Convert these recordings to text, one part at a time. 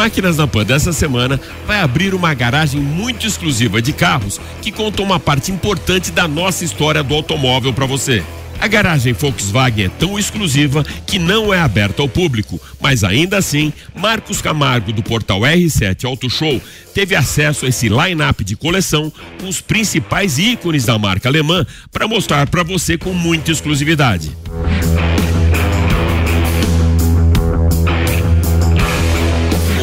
Máquinas na Pan dessa semana vai abrir uma garagem muito exclusiva de carros que conta uma parte importante da nossa história do automóvel para você. A garagem Volkswagen é tão exclusiva que não é aberta ao público, mas ainda assim, Marcos Camargo do portal R7 Auto Show teve acesso a esse line-up de coleção com os principais ícones da marca alemã para mostrar para você com muita exclusividade.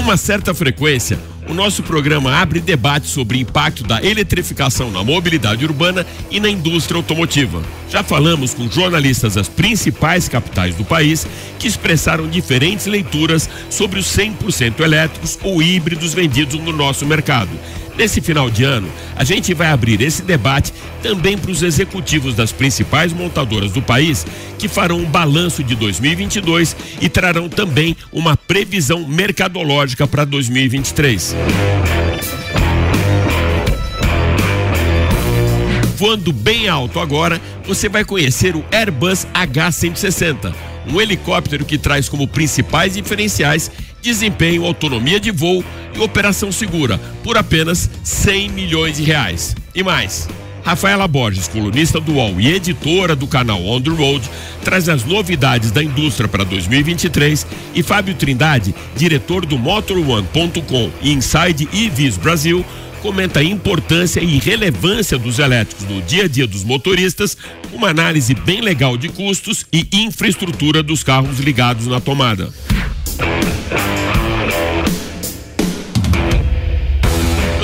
Uma certa frequência, o nosso programa abre debate sobre o impacto da eletrificação na mobilidade urbana e na indústria automotiva. Já falamos com jornalistas das principais capitais do país que expressaram diferentes leituras sobre os 100% elétricos ou híbridos vendidos no nosso mercado. Nesse final de ano, a gente vai abrir esse debate também para os executivos das principais montadoras do país, que farão um balanço de 2022 e trarão também uma previsão mercadológica para 2023. Voando bem alto agora, você vai conhecer o Airbus H160, um helicóptero que traz como principais diferenciais desempenho, autonomia de voo e operação segura, por apenas 100 milhões de reais. E mais. Rafaela Borges, colunista do UOL e editora do canal On The Road, traz as novidades da indústria para 2023 e Fábio Trindade, diretor do MotorOne.com e Inside EVs Brasil, comenta a importância e relevância dos elétricos no dia a dia dos motoristas, uma análise bem legal de custos e infraestrutura dos carros ligados na tomada.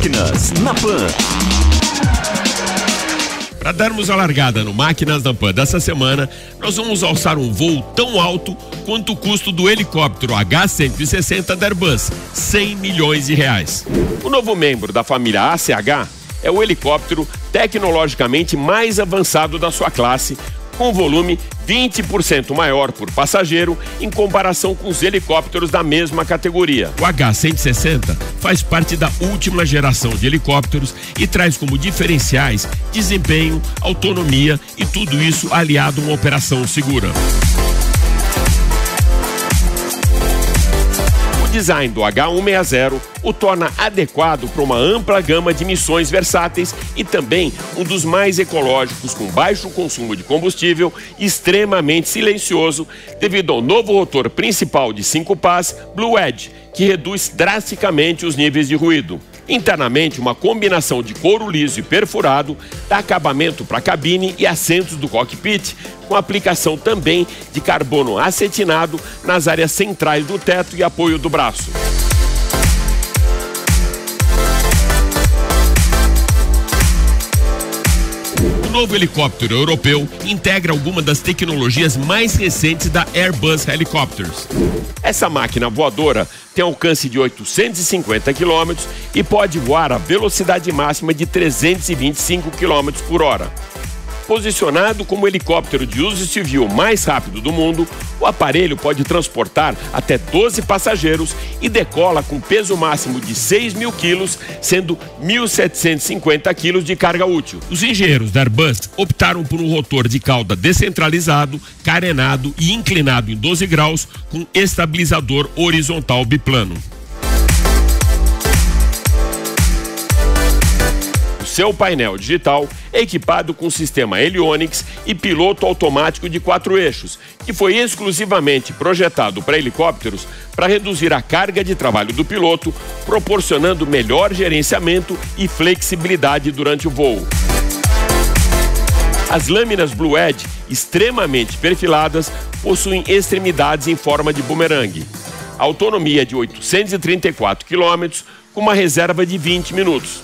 Máquinas na Pan. Para darmos a largada no Máquinas da Pan dessa semana, nós vamos alçar um voo tão alto quanto o custo do helicóptero H-160 da Airbus, 100 milhões de reais. O novo membro da família ACH é o helicóptero tecnologicamente mais avançado da sua classe, com volume 20% maior por passageiro em comparação com os helicópteros da mesma categoria. O H-160 faz parte da última geração de helicópteros e traz como diferenciais desempenho, autonomia e tudo isso aliado a uma operação segura. Design do H160 o torna adequado para uma ampla gama de missões versáteis e também um dos mais ecológicos, com baixo consumo de combustível extremamente silencioso, devido ao novo rotor principal de 5 pás Blue Edge, que reduz drasticamente os níveis de ruído. Internamente, uma combinação de couro liso e perfurado dá acabamento para a cabine e assentos do cockpit, com aplicação também de carbono acetinado nas áreas centrais do teto e apoio do braço. Novo helicóptero europeu integra algumas das tecnologias mais recentes da Airbus Helicopters. Essa máquina voadora tem alcance de 850 km e pode voar a velocidade máxima de 325 km por hora. Posicionado como helicóptero de uso civil mais rápido do mundo, o aparelho pode transportar até 12 passageiros e decola com peso máximo de 6 mil quilos, sendo 1.750 quilos de carga útil. Os engenheiros da Airbus optaram por um rotor de cauda descentralizado, carenado e inclinado em 12 graus, com estabilizador horizontal biplano. Seu painel digital equipado com sistema Helionix e piloto automático de quatro eixos, que foi exclusivamente projetado para helicópteros para reduzir a carga de trabalho do piloto, proporcionando melhor gerenciamento e flexibilidade durante o voo. As lâminas Blue Edge, extremamente perfiladas, possuem extremidades em forma de bumerangue. Autonomia de 834 km, com uma reserva de 20 minutos.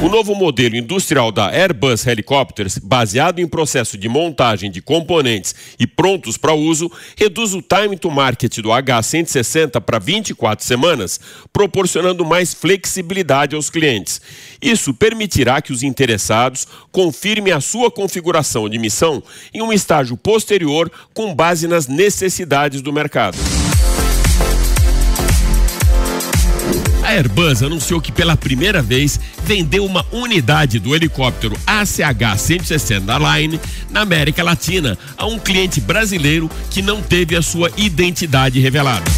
O novo modelo industrial da Airbus Helicopters, baseado em processo de montagem de componentes e prontos para uso, reduz o time to market do H160 para 24 semanas, proporcionando mais flexibilidade aos clientes. Isso permitirá que os interessados confirmem a sua configuração de missão em um estágio posterior com base nas necessidades do mercado. A Airbus anunciou que pela primeira vez vendeu uma unidade do helicóptero ACH-160 Line na América Latina a um cliente brasileiro que não teve a sua identidade revelada.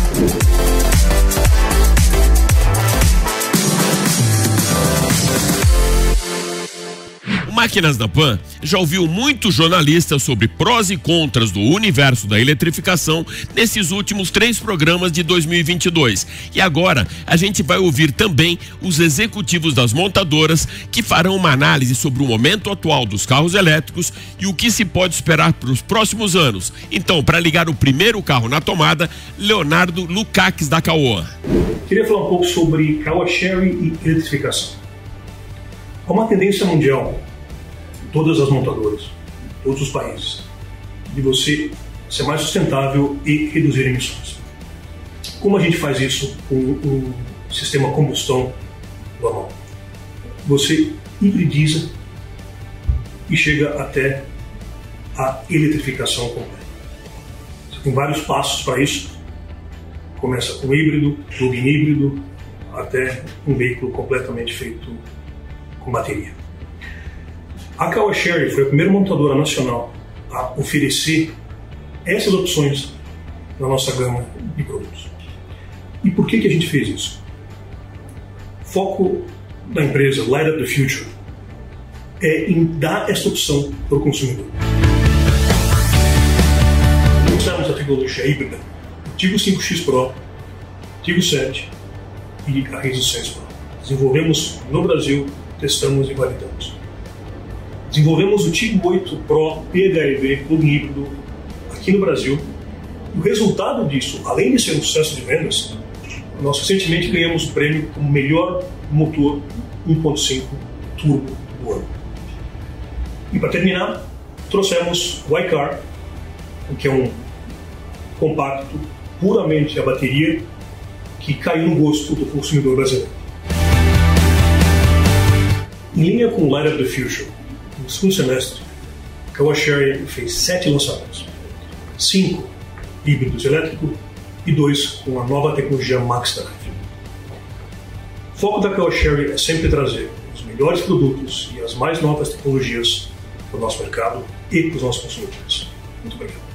Máquinas da Pan já ouviu muitos jornalistas sobre prós e contras do universo da eletrificação nesses últimos três programas de 2022. E agora a gente vai ouvir também os executivos das montadoras que farão uma análise sobre o momento atual dos carros elétricos e o que se pode esperar para os próximos anos. Então, para ligar o primeiro carro na tomada, Leonardo Lukács da Caoa. Queria falar um pouco sobre Caoa Sherry e eletrificação. Há uma tendência mundial todas as montadoras, todos os países, de você ser mais sustentável e reduzir emissões. Como a gente faz isso com um sistema combustão normal? Você hibridiza e chega até a eletrificação completa. Você tem vários passos para isso. Começa com híbrido, plug-in híbrido, até um veículo completamente feito com bateria. A Kawa Sherry foi a primeira montadora nacional a oferecer essas opções na nossa gama de produtos. E por que, que a gente fez isso? Foco da empresa Light Up the Future é em dar essa opção para o consumidor. Usamos a tecnologia híbrida, Tigo 5X Pro, Tigo 7 e a Resistance Pro. Desenvolvemos no Brasil, testamos e validamos. Desenvolvemos o Tigo 8 Pro PHEV plug híbrido aqui no Brasil. O resultado disso, além de ser um sucesso de vendas, nós recentemente ganhamos o prêmio como melhor motor 1.5 turbo do ano. E para terminar, trouxemos o iCar, que é um compacto puramente a bateria que caiu no gosto do consumidor brasileiro. Em linha com o Light Up the Future, segundo semestre, a Kawasaki fez sete lançamentos, cinco híbridos elétricos e dois com a nova tecnologia Max Drive. O foco da Kawasaki é sempre trazer os melhores produtos e as mais novas tecnologias para o nosso mercado e para os nossos consumidores. Muito obrigado.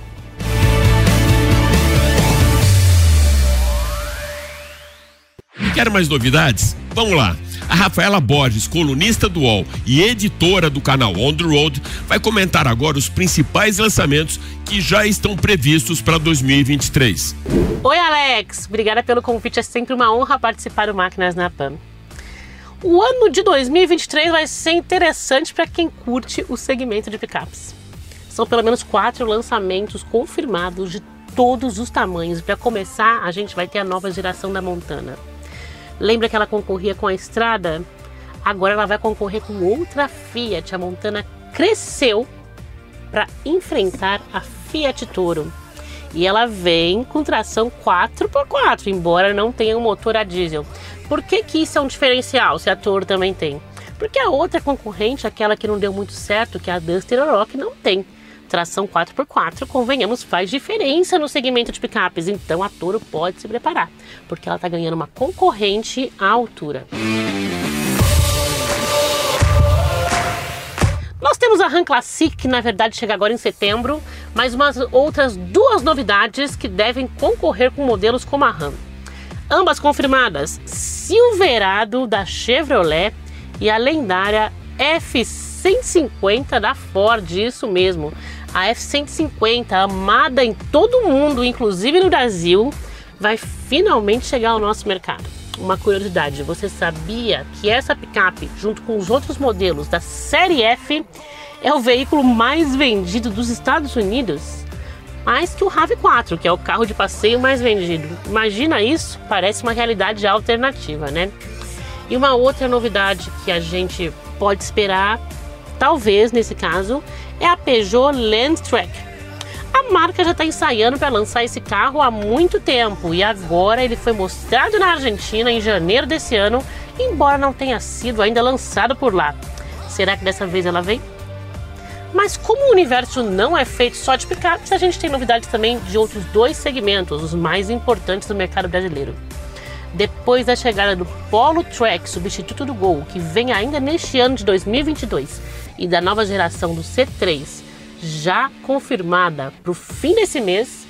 Quer mais novidades? Vamos lá! A Rafaela Borges, colunista do UOL e editora do canal On The Road, vai comentar agora os principais lançamentos que já estão previstos para 2023. Oi, Alex! Obrigada pelo convite, é sempre uma honra participar do Máquinas na PAN. O ano de 2023 vai ser interessante para quem curte o segmento de picapes. São pelo menos quatro lançamentos confirmados de todos os tamanhos. Para começar, a gente vai ter a nova geração da Montana. Lembra que ela concorria com a Estrada? Agora ela vai concorrer com outra Fiat. A Montana cresceu para enfrentar a Fiat Toro. E ela vem com tração 4x4, embora não tenha um motor a diesel. Por que, que isso é um diferencial, se a Toro também tem? Porque a outra concorrente, aquela que não deu muito certo, que é a Duster Rock, não tem tração 4x4, convenhamos, faz diferença no segmento de picapes. Então a Toro pode se preparar, porque ela está ganhando uma concorrente à altura. Nós temos a Ram Classic, que na verdade chega agora em setembro, mas umas outras duas novidades que devem concorrer com modelos como a Ram. Ambas confirmadas: Silverado da Chevrolet e a lendária F150 da Ford, isso mesmo a F-150, amada em todo o mundo, inclusive no Brasil, vai finalmente chegar ao nosso mercado. Uma curiosidade, você sabia que essa picape, junto com os outros modelos da série F, é o veículo mais vendido dos Estados Unidos? Mais que o RAV4, que é o carro de passeio mais vendido. Imagina isso? Parece uma realidade alternativa, né? E uma outra novidade que a gente pode esperar, talvez nesse caso, é a Peugeot Landtrek. A marca já está ensaiando para lançar esse carro há muito tempo e agora ele foi mostrado na Argentina em janeiro desse ano, embora não tenha sido ainda lançado por lá. Será que dessa vez ela vem? Mas como o universo não é feito só de picapes, a gente tem novidades também de outros dois segmentos, os mais importantes do mercado brasileiro. Depois da chegada do Polo Track, substituto do Gol, que vem ainda neste ano de 2022, e da nova geração do C3, já confirmada para o fim desse mês,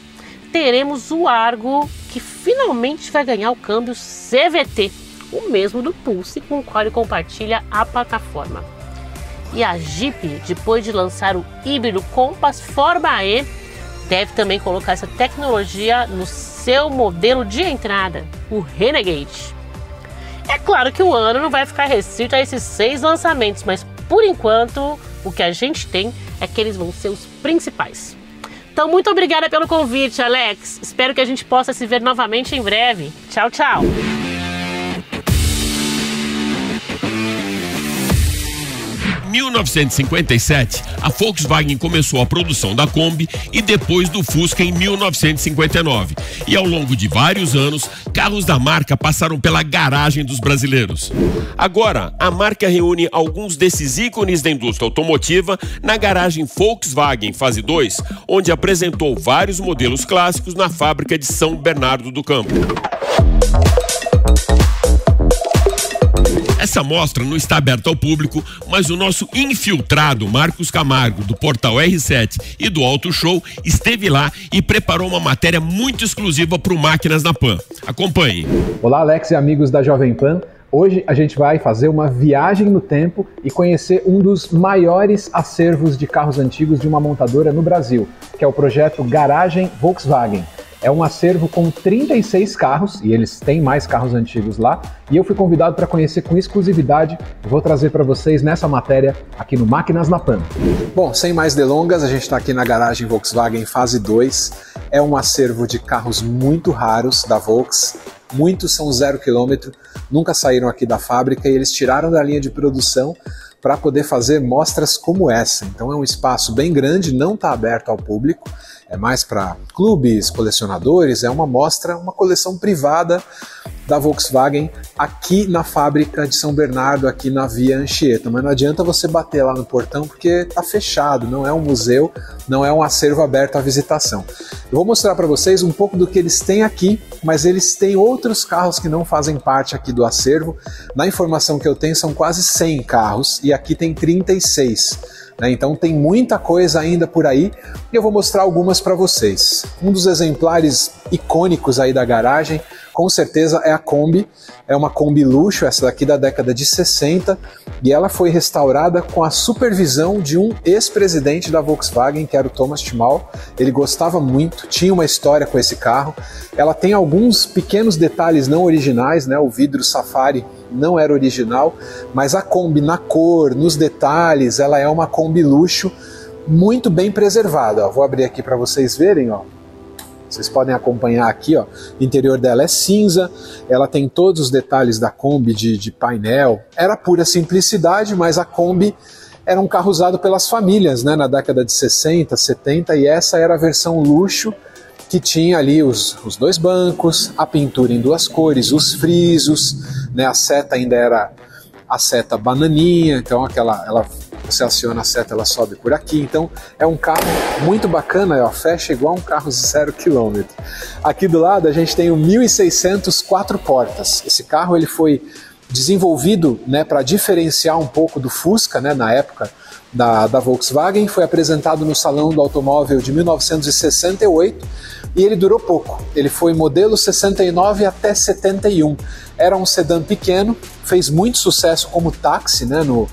teremos o Argo, que finalmente vai ganhar o câmbio CVT, o mesmo do Pulse com o qual ele compartilha a plataforma. E a Jeep, depois de lançar o híbrido Compass Forma E, deve também colocar essa tecnologia no seu modelo de entrada, o Renegade. É claro que o ano não vai ficar restrito a esses seis lançamentos, mas por enquanto o que a gente tem é que eles vão ser os principais. Então, muito obrigada pelo convite, Alex. Espero que a gente possa se ver novamente em breve. Tchau, tchau. 1957, a Volkswagen começou a produção da Kombi e depois do Fusca em 1959. E ao longo de vários anos, carros da marca passaram pela garagem dos brasileiros. Agora, a marca reúne alguns desses ícones da indústria automotiva na garagem Volkswagen Fase 2, onde apresentou vários modelos clássicos na fábrica de São Bernardo do Campo. Essa mostra não está aberta ao público, mas o nosso infiltrado Marcos Camargo, do portal R7 e do Auto Show, esteve lá e preparou uma matéria muito exclusiva para o Máquinas na Pan. Acompanhe. Olá, Alex e amigos da Jovem Pan. Hoje a gente vai fazer uma viagem no tempo e conhecer um dos maiores acervos de carros antigos de uma montadora no Brasil, que é o projeto Garagem Volkswagen. É um acervo com 36 carros, e eles têm mais carros antigos lá, e eu fui convidado para conhecer com exclusividade. Vou trazer para vocês nessa matéria aqui no Máquinas na Pan. Bom, sem mais delongas, a gente está aqui na garagem Volkswagen fase 2. É um acervo de carros muito raros da Volks. Muitos são zero quilômetro, nunca saíram aqui da fábrica e eles tiraram da linha de produção para poder fazer mostras como essa. Então é um espaço bem grande, não está aberto ao público é mais para clubes, colecionadores, é uma mostra, uma coleção privada da Volkswagen aqui na fábrica de São Bernardo, aqui na Via Anchieta. Mas não adianta você bater lá no portão porque está fechado, não é um museu, não é um acervo aberto à visitação. Eu vou mostrar para vocês um pouco do que eles têm aqui, mas eles têm outros carros que não fazem parte aqui do acervo. Na informação que eu tenho, são quase 100 carros e aqui tem 36. Né? Então tem muita coisa ainda por aí e eu vou mostrar algumas para vocês. Um dos exemplares icônicos aí da garagem, com certeza é a Kombi. É uma Kombi luxo, essa daqui da década de 60, e ela foi restaurada com a supervisão de um ex-presidente da Volkswagen, que era o Thomas Timal. Ele gostava muito, tinha uma história com esse carro. Ela tem alguns pequenos detalhes não originais, né? O vidro Safari não era original, mas a Kombi na cor, nos detalhes, ela é uma Kombi luxo muito bem preservada. Ó, vou abrir aqui para vocês verem, ó. Vocês podem acompanhar aqui, ó. O interior dela é cinza, ela tem todos os detalhes da Kombi de, de painel. Era pura simplicidade, mas a Kombi era um carro usado pelas famílias, né, na década de 60, 70, e essa era a versão luxo que tinha ali os, os dois bancos, a pintura em duas cores, os frisos, né, a seta ainda era a seta bananinha, então aquela ela você aciona a seta, ela sobe por aqui. Então é um carro muito bacana, ó, fecha igual um carro zero quilômetro. Aqui do lado a gente tem o 1600 quatro portas. Esse carro ele foi desenvolvido né, para diferenciar um pouco do Fusca né, na época da, da Volkswagen, foi apresentado no Salão do Automóvel de 1968 e ele durou pouco. Ele foi modelo 69 até 71. Era um sedã pequeno, fez muito sucesso como táxi né, no,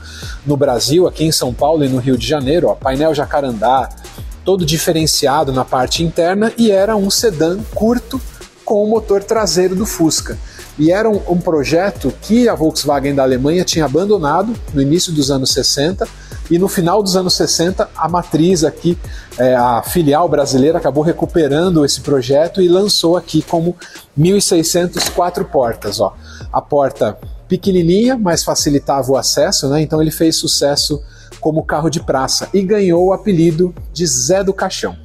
no Brasil, aqui em São Paulo e no Rio de Janeiro. Ó, painel jacarandá, todo diferenciado na parte interna e era um sedã curto com o motor traseiro do Fusca. E era um, um projeto que a Volkswagen da Alemanha tinha abandonado no início dos anos 60 e no final dos anos 60 a matriz aqui, é, a filial brasileira acabou recuperando esse projeto e lançou aqui como 1600 quatro portas. Ó. A porta pequenininha, mas facilitava o acesso, né? Então ele fez sucesso como carro de praça e ganhou o apelido de Zé do Caixão.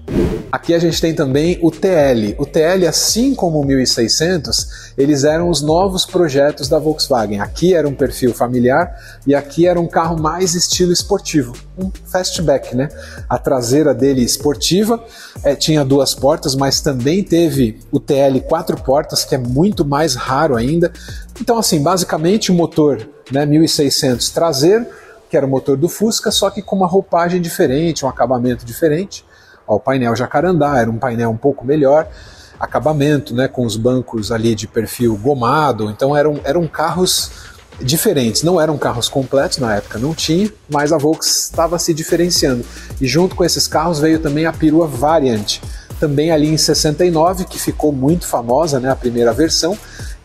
Aqui a gente tem também o TL. O TL, assim como o 1600, eles eram os novos projetos da Volkswagen. Aqui era um perfil familiar e aqui era um carro mais estilo esportivo, um fastback, né? A traseira dele esportiva é, tinha duas portas, mas também teve o TL quatro portas, que é muito mais raro ainda. Então, assim, basicamente o motor né, 1600 traseiro, que era o motor do Fusca, só que com uma roupagem diferente, um acabamento diferente. Ó, o painel jacarandá era um painel um pouco melhor, acabamento, né, com os bancos ali de perfil gomado, então eram, eram carros diferentes, não eram carros completos na época, não tinha, mas a Volkswagen estava se diferenciando. E junto com esses carros veio também a perua Variant, também ali em 69, que ficou muito famosa, né, a primeira versão,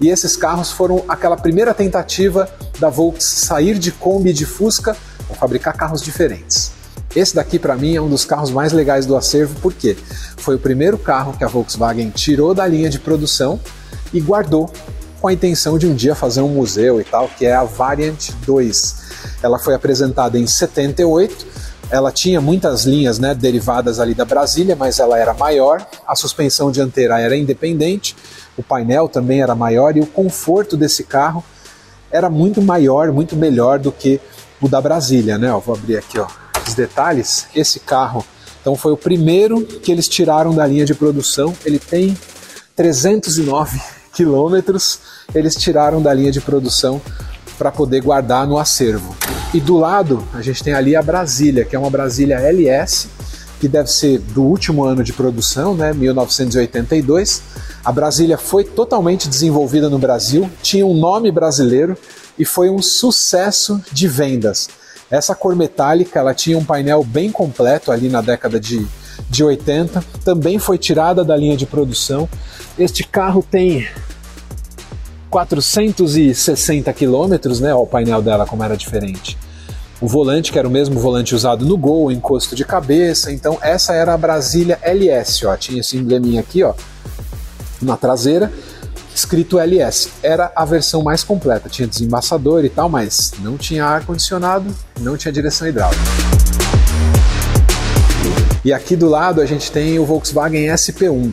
e esses carros foram aquela primeira tentativa da Volkswagen sair de Kombi e de Fusca para fabricar carros diferentes. Esse daqui para mim é um dos carros mais legais do acervo, porque foi o primeiro carro que a Volkswagen tirou da linha de produção e guardou com a intenção de um dia fazer um museu e tal, que é a Variant 2. Ela foi apresentada em 78, ela tinha muitas linhas né, derivadas ali da Brasília, mas ela era maior, a suspensão dianteira era independente, o painel também era maior e o conforto desse carro era muito maior, muito melhor do que o da Brasília, né? Vou abrir aqui, ó os detalhes, esse carro então foi o primeiro que eles tiraram da linha de produção. Ele tem 309 quilômetros, eles tiraram da linha de produção para poder guardar no acervo. E do lado a gente tem ali a Brasília, que é uma Brasília LS, que deve ser do último ano de produção, né, 1982. A Brasília foi totalmente desenvolvida no Brasil, tinha um nome brasileiro e foi um sucesso de vendas. Essa cor metálica ela tinha um painel bem completo ali na década de, de 80, também foi tirada da linha de produção. Este carro tem 460 quilômetros, né? Ó, o painel dela como era diferente. O volante, que era o mesmo volante usado no Gol, encosto de cabeça. Então, essa era a Brasília LS, ó. Tinha esse embleminha aqui, ó, na traseira escrito LS. Era a versão mais completa, tinha desembaçador e tal, mas não tinha ar-condicionado, não tinha direção hidráulica. E aqui do lado a gente tem o Volkswagen SP1.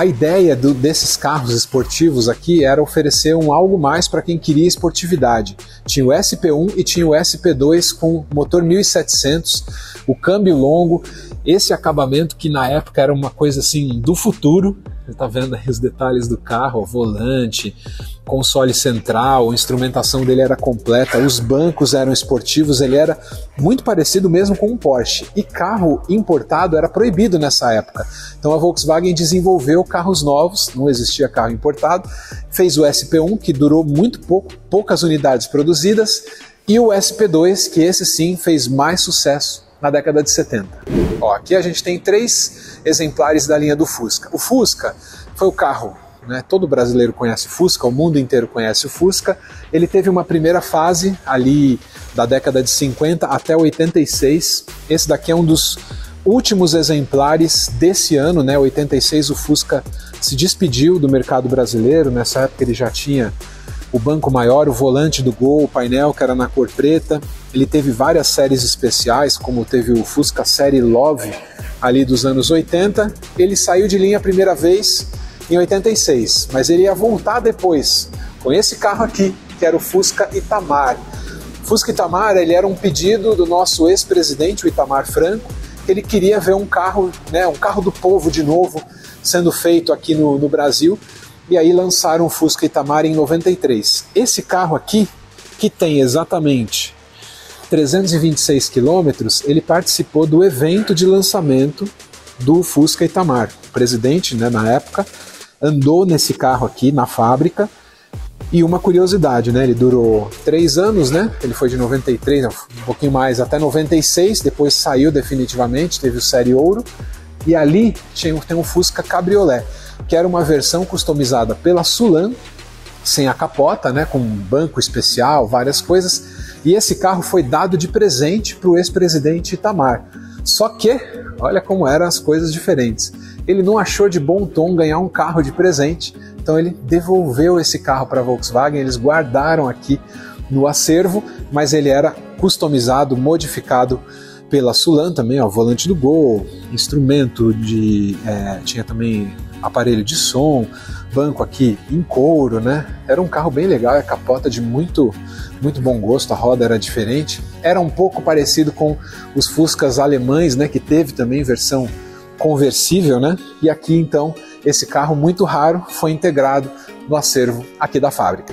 A ideia do, desses carros esportivos aqui era oferecer um algo mais para quem queria esportividade. Tinha o SP1 e tinha o SP2 com motor 1700, o câmbio longo, esse acabamento que na época era uma coisa assim do futuro, você está vendo aí os detalhes do carro, o volante, console central, a instrumentação dele era completa, os bancos eram esportivos, ele era muito parecido mesmo com um Porsche. E carro importado era proibido nessa época. Então a Volkswagen desenvolveu carros novos, não existia carro importado, fez o SP1 que durou muito pouco, poucas unidades produzidas, e o SP2 que esse sim fez mais sucesso na década de 70. Ó, aqui a gente tem três exemplares da linha do Fusca. O Fusca foi o carro, né? todo brasileiro conhece o Fusca, o mundo inteiro conhece o Fusca. Ele teve uma primeira fase ali da década de 50 até 86. Esse daqui é um dos últimos exemplares desse ano, né? 86 o Fusca se despediu do mercado brasileiro. Nessa época ele já tinha o banco maior, o volante do Gol, o painel que era na cor preta. Ele teve várias séries especiais, como teve o Fusca Série Love ali dos anos 80. Ele saiu de linha a primeira vez em 86, mas ele ia voltar depois com esse carro aqui, que era o Fusca Itamar. Fusca Itamar ele era um pedido do nosso ex-presidente, o Itamar Franco, que ele queria ver um carro, né, um carro do povo de novo sendo feito aqui no, no Brasil e aí lançaram o Fusca Itamar em 93. Esse carro aqui, que tem exatamente 326 quilômetros, ele participou do evento de lançamento do Fusca Itamar. O presidente, né, na época, andou nesse carro aqui na fábrica. E uma curiosidade, né? Ele durou três anos, né? Ele foi de 93, um pouquinho mais, até 96. Depois saiu definitivamente, teve o Série Ouro. E ali tinha, tem um Fusca Cabriolet que era uma versão customizada pela Sulan, sem a capota, né, com um banco especial, várias coisas. E esse carro foi dado de presente para o ex-presidente Itamar. Só que, olha como eram as coisas diferentes. ele não achou de bom tom ganhar um carro de presente, então ele devolveu esse carro para a Volkswagen, eles guardaram aqui no acervo, mas ele era customizado, modificado pela Sulan também, ó, volante do Gol, instrumento de. É, tinha também aparelho de som, banco aqui em couro, né? Era um carro bem legal, a capota de muito, muito bom gosto, a roda era diferente. Era um pouco parecido com os Fuscas alemães, né? Que teve também versão conversível, né? E aqui então esse carro muito raro foi integrado no acervo aqui da fábrica.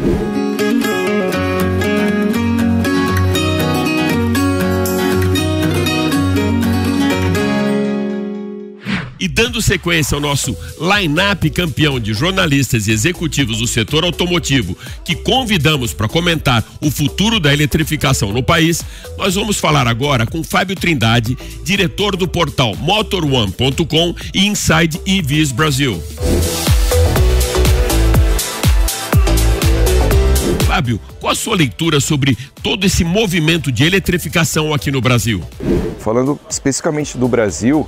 Dando sequência ao nosso line-up campeão de jornalistas e executivos do setor automotivo, que convidamos para comentar o futuro da eletrificação no país, nós vamos falar agora com Fábio Trindade, diretor do portal MotorOne.com e Inside EVs Brasil. Fábio, qual a sua leitura sobre todo esse movimento de eletrificação aqui no Brasil? Falando especificamente do Brasil,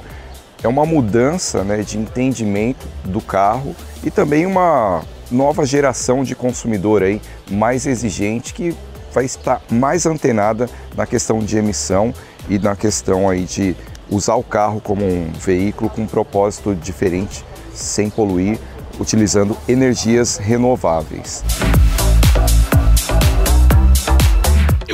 é uma mudança né, de entendimento do carro e também uma nova geração de consumidor aí mais exigente que vai estar mais antenada na questão de emissão e na questão aí de usar o carro como um veículo com um propósito diferente, sem poluir, utilizando energias renováveis.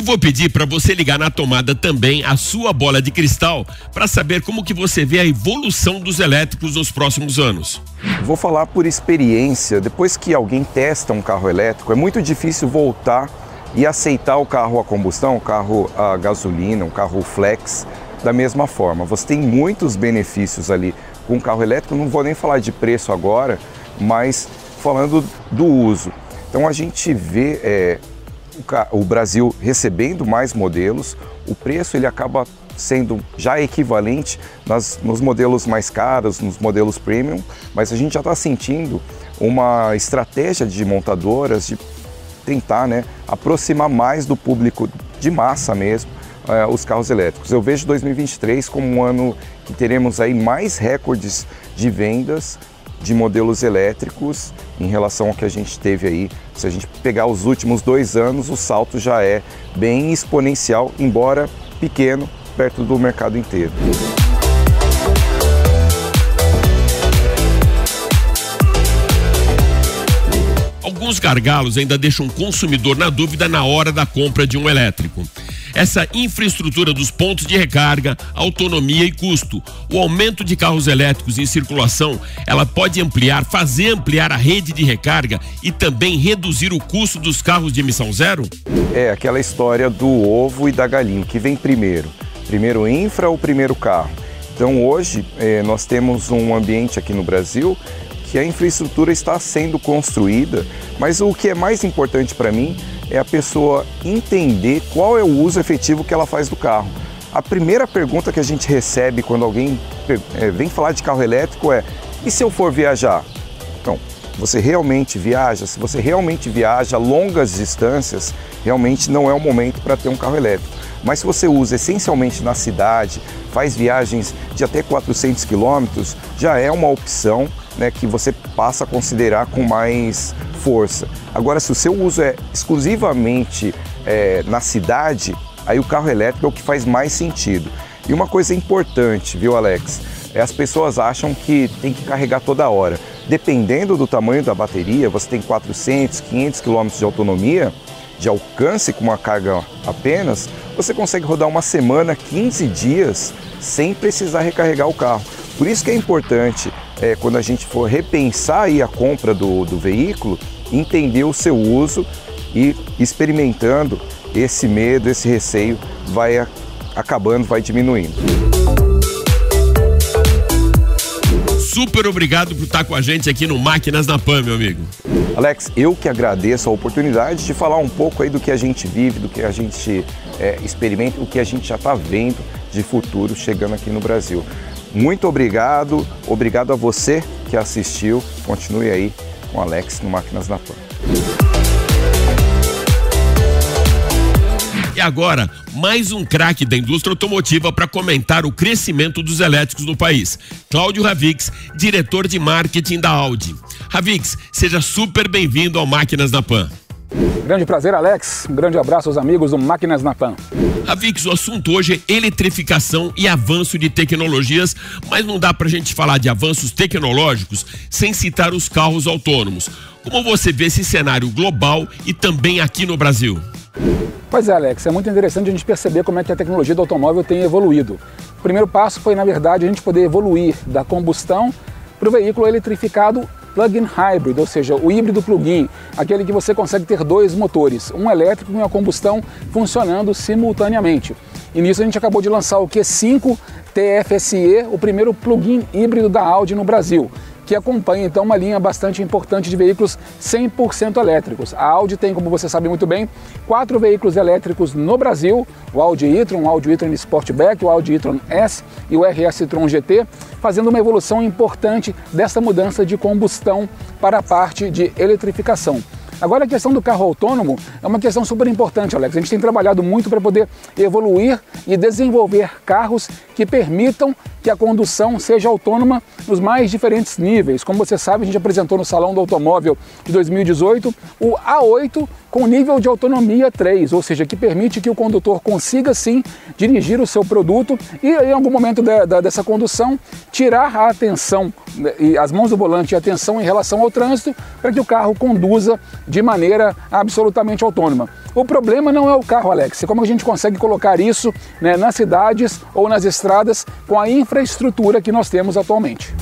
Vou pedir para você ligar na tomada também a sua bola de cristal para saber como que você vê a evolução dos elétricos nos próximos anos. Vou falar por experiência. Depois que alguém testa um carro elétrico, é muito difícil voltar e aceitar o carro a combustão, o carro a gasolina, um carro flex da mesma forma. Você tem muitos benefícios ali com o carro elétrico. Não vou nem falar de preço agora, mas falando do uso. Então a gente vê é, o Brasil recebendo mais modelos, o preço ele acaba sendo já equivalente nas, nos modelos mais caros, nos modelos premium, mas a gente já está sentindo uma estratégia de montadoras de tentar né, aproximar mais do público de massa mesmo uh, os carros elétricos. Eu vejo 2023 como um ano que teremos aí mais recordes de vendas de modelos elétricos em relação ao que a gente teve aí. Se a gente pegar os últimos dois anos, o salto já é bem exponencial, embora pequeno, perto do mercado inteiro. Alguns gargalos ainda deixam o consumidor na dúvida na hora da compra de um elétrico essa infraestrutura dos pontos de recarga, autonomia e custo. O aumento de carros elétricos em circulação, ela pode ampliar, fazer ampliar a rede de recarga e também reduzir o custo dos carros de emissão zero? É aquela história do ovo e da galinha, que vem primeiro? Primeiro infra ou primeiro carro? Então hoje eh, nós temos um ambiente aqui no Brasil que a infraestrutura está sendo construída, mas o que é mais importante para mim é a pessoa entender qual é o uso efetivo que ela faz do carro. A primeira pergunta que a gente recebe quando alguém é, vem falar de carro elétrico é: e se eu for viajar? Então, você realmente viaja? Se você realmente viaja longas distâncias, realmente não é o momento para ter um carro elétrico. Mas se você usa essencialmente na cidade, faz viagens de até 400 quilômetros, já é uma opção né, que você passa a considerar com mais força. Agora, se o seu uso é exclusivamente é, na cidade, aí o carro elétrico é o que faz mais sentido. E uma coisa importante, viu, Alex? É as pessoas acham que tem que carregar toda hora. Dependendo do tamanho da bateria, você tem 400, 500 km de autonomia, de alcance com uma carga apenas, você consegue rodar uma semana, 15 dias, sem precisar recarregar o carro. Por isso que é importante, é, quando a gente for repensar aí a compra do, do veículo, entender o seu uso e experimentando esse medo, esse receio vai acabando, vai diminuindo. Super obrigado por estar com a gente aqui no Máquinas na Pan, meu amigo. Alex, eu que agradeço a oportunidade de falar um pouco aí do que a gente vive, do que a gente é, experimenta, o que a gente já está vendo de futuro chegando aqui no Brasil. Muito obrigado, obrigado a você que assistiu. Continue aí com Alex no Máquinas na Pan. agora, mais um craque da indústria automotiva para comentar o crescimento dos elétricos no país. Cláudio Ravix, diretor de marketing da Audi. Ravix, seja super bem-vindo ao Máquinas na Pan. Grande prazer, Alex. Um grande abraço aos amigos do Máquinas na Pan. Ravix, o assunto hoje é eletrificação e avanço de tecnologias, mas não dá para a gente falar de avanços tecnológicos sem citar os carros autônomos. Como você vê esse cenário global e também aqui no Brasil? Pois é, Alex, é muito interessante a gente perceber como é que a tecnologia do automóvel tem evoluído. O primeiro passo foi, na verdade, a gente poder evoluir da combustão para o veículo eletrificado plug-in hybrid, ou seja, o híbrido plug-in, aquele que você consegue ter dois motores, um elétrico e uma combustão funcionando simultaneamente. E nisso a gente acabou de lançar o Q5 TFSE, o primeiro plug-in híbrido da Audi no Brasil que acompanha então uma linha bastante importante de veículos 100% elétricos. A Audi tem, como você sabe muito bem, quatro veículos elétricos no Brasil: o Audi e-tron, o Audi e-tron Sportback, o Audi e-tron S e o RS e-tron GT, fazendo uma evolução importante dessa mudança de combustão para a parte de eletrificação. Agora a questão do carro autônomo é uma questão super importante, Alex. A gente tem trabalhado muito para poder evoluir e desenvolver carros que permitam que a condução seja autônoma nos mais diferentes níveis. Como você sabe, a gente apresentou no Salão do Automóvel de 2018 o A8 com nível de autonomia 3, ou seja, que permite que o condutor consiga sim dirigir o seu produto e em algum momento de, de, dessa condução tirar a atenção né, e as mãos do volante e a atenção em relação ao trânsito para que o carro conduza de maneira absolutamente autônoma. O problema não é o carro, Alex, é como a gente consegue colocar isso né, nas cidades ou nas estradas com a infraestrutura que nós temos atualmente.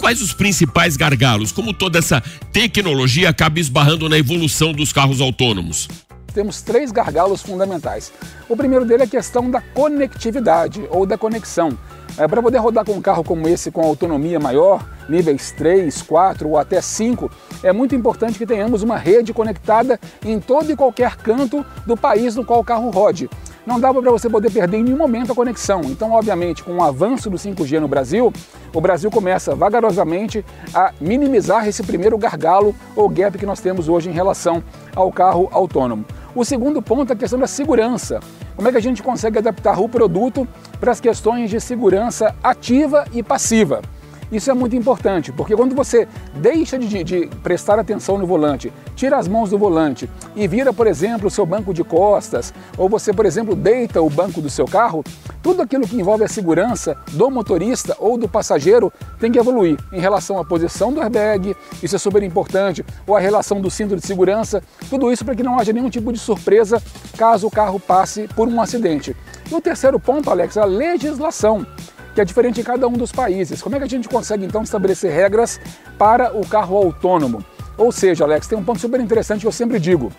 Quais os principais gargalos? Como toda essa tecnologia acaba esbarrando na evolução dos carros autônomos? Temos três gargalos fundamentais. O primeiro dele é a questão da conectividade ou da conexão. É, Para poder rodar com um carro como esse com autonomia maior, níveis 3, 4 ou até 5, é muito importante que tenhamos uma rede conectada em todo e qualquer canto do país no qual o carro rode não dava para você poder perder em nenhum momento a conexão. Então, obviamente, com o avanço do 5G no Brasil, o Brasil começa vagarosamente a minimizar esse primeiro gargalo ou gap que nós temos hoje em relação ao carro autônomo. O segundo ponto é a questão da segurança. Como é que a gente consegue adaptar o produto para as questões de segurança ativa e passiva? Isso é muito importante, porque quando você deixa de, de, prestar atenção no volante, tira as mãos do volante e vira, por exemplo, o seu banco de costas, ou você, por exemplo, deita o banco do seu carro, tudo aquilo que envolve a segurança do motorista ou do passageiro tem que evoluir em relação à posição do airbag, isso é super importante, ou a relação do cinto de segurança, tudo isso para que não haja nenhum tipo de surpresa caso o carro passe por um acidente. E o terceiro ponto, Alex, é a legislação que é diferente em cada um dos países. Como é que a gente consegue então estabelecer regras para o carro autônomo? Ou seja, Alex, tem um ponto super interessante que eu sempre digo.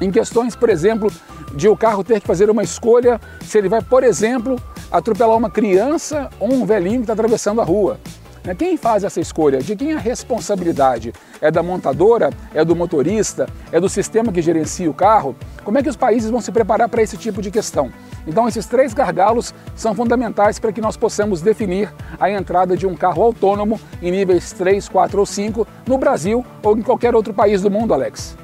Em questões, por exemplo, de o carro ter que fazer uma escolha se ele vai, por exemplo, atropelar uma criança ou um velhinho que está atravessando a rua. Né? Quem faz essa escolha? De quem é a responsabilidade? É da montadora? É do motorista? É do sistema que gerencia o carro? Como é que os países vão se preparar para esse tipo de questão? Então, esses três gargalos são fundamentais para que nós possamos definir a entrada de um carro autônomo em níveis 3, 4 ou 5 no Brasil ou em qualquer outro país do mundo, Alex.